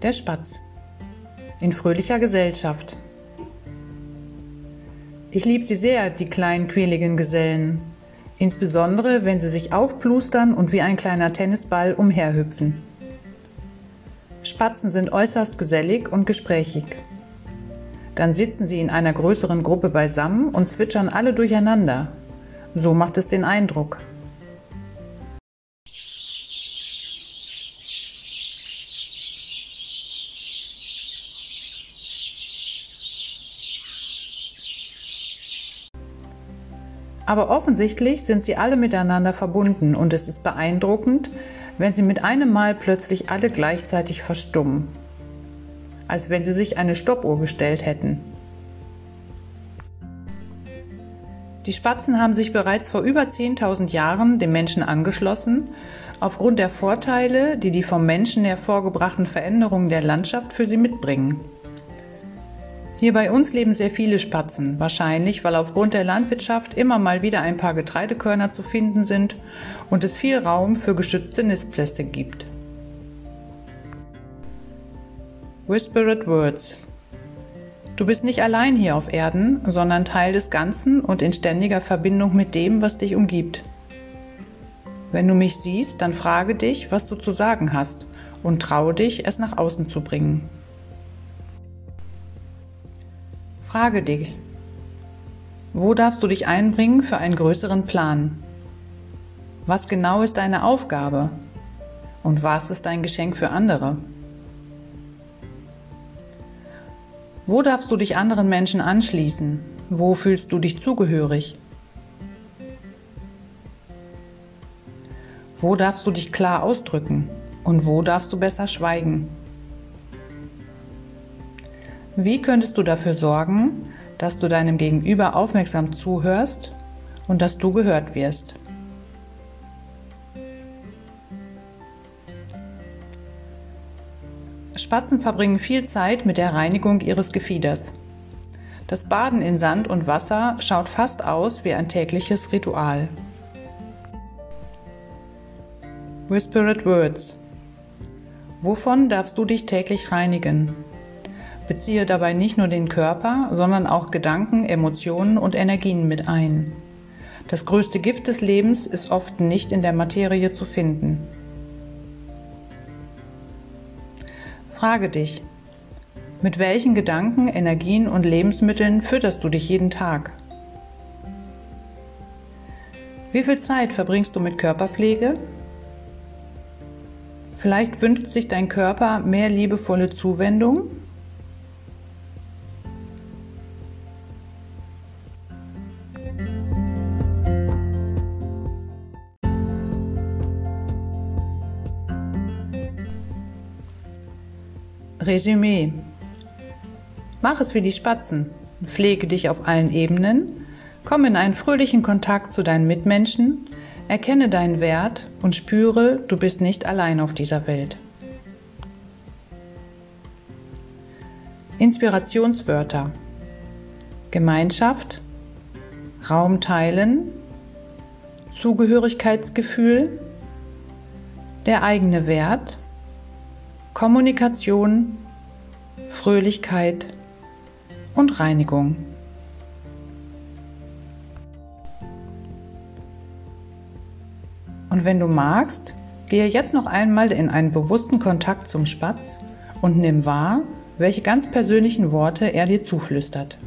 Der Spatz. In fröhlicher Gesellschaft. Ich lieb sie sehr, die kleinen quäligen Gesellen. Insbesondere, wenn sie sich aufplustern und wie ein kleiner Tennisball umherhüpfen. Spatzen sind äußerst gesellig und gesprächig. Dann sitzen sie in einer größeren Gruppe beisammen und zwitschern alle durcheinander. So macht es den Eindruck. Aber offensichtlich sind sie alle miteinander verbunden und es ist beeindruckend, wenn sie mit einem Mal plötzlich alle gleichzeitig verstummen, als wenn sie sich eine Stoppuhr gestellt hätten. Die Spatzen haben sich bereits vor über 10.000 Jahren dem Menschen angeschlossen, aufgrund der Vorteile, die die vom Menschen hervorgebrachten Veränderungen der Landschaft für sie mitbringen. Hier bei uns leben sehr viele Spatzen, wahrscheinlich weil aufgrund der Landwirtschaft immer mal wieder ein paar Getreidekörner zu finden sind und es viel Raum für geschützte Nistplätze gibt. Whispered Words Du bist nicht allein hier auf Erden, sondern Teil des Ganzen und in ständiger Verbindung mit dem, was dich umgibt. Wenn du mich siehst, dann frage dich, was du zu sagen hast und traue dich, es nach außen zu bringen. Frage dich, wo darfst du dich einbringen für einen größeren Plan? Was genau ist deine Aufgabe? Und was ist dein Geschenk für andere? Wo darfst du dich anderen Menschen anschließen? Wo fühlst du dich zugehörig? Wo darfst du dich klar ausdrücken? Und wo darfst du besser schweigen? Wie könntest du dafür sorgen, dass du deinem Gegenüber aufmerksam zuhörst und dass du gehört wirst? Spatzen verbringen viel Zeit mit der Reinigung ihres Gefieders. Das Baden in Sand und Wasser schaut fast aus wie ein tägliches Ritual. Whispered Words. Wovon darfst du dich täglich reinigen? Beziehe dabei nicht nur den Körper, sondern auch Gedanken, Emotionen und Energien mit ein. Das größte Gift des Lebens ist oft nicht in der Materie zu finden. Frage dich, mit welchen Gedanken, Energien und Lebensmitteln fütterst du dich jeden Tag? Wie viel Zeit verbringst du mit Körperpflege? Vielleicht wünscht sich dein Körper mehr liebevolle Zuwendung Resümee. Mach es wie die Spatzen. Pflege dich auf allen Ebenen. Komm in einen fröhlichen Kontakt zu deinen Mitmenschen. Erkenne deinen Wert und spüre, du bist nicht allein auf dieser Welt. Inspirationswörter. Gemeinschaft, Raum teilen, Zugehörigkeitsgefühl, der eigene Wert, Kommunikation, Fröhlichkeit und Reinigung. Und wenn du magst, gehe jetzt noch einmal in einen bewussten Kontakt zum Spatz und nimm wahr, welche ganz persönlichen Worte er dir zuflüstert.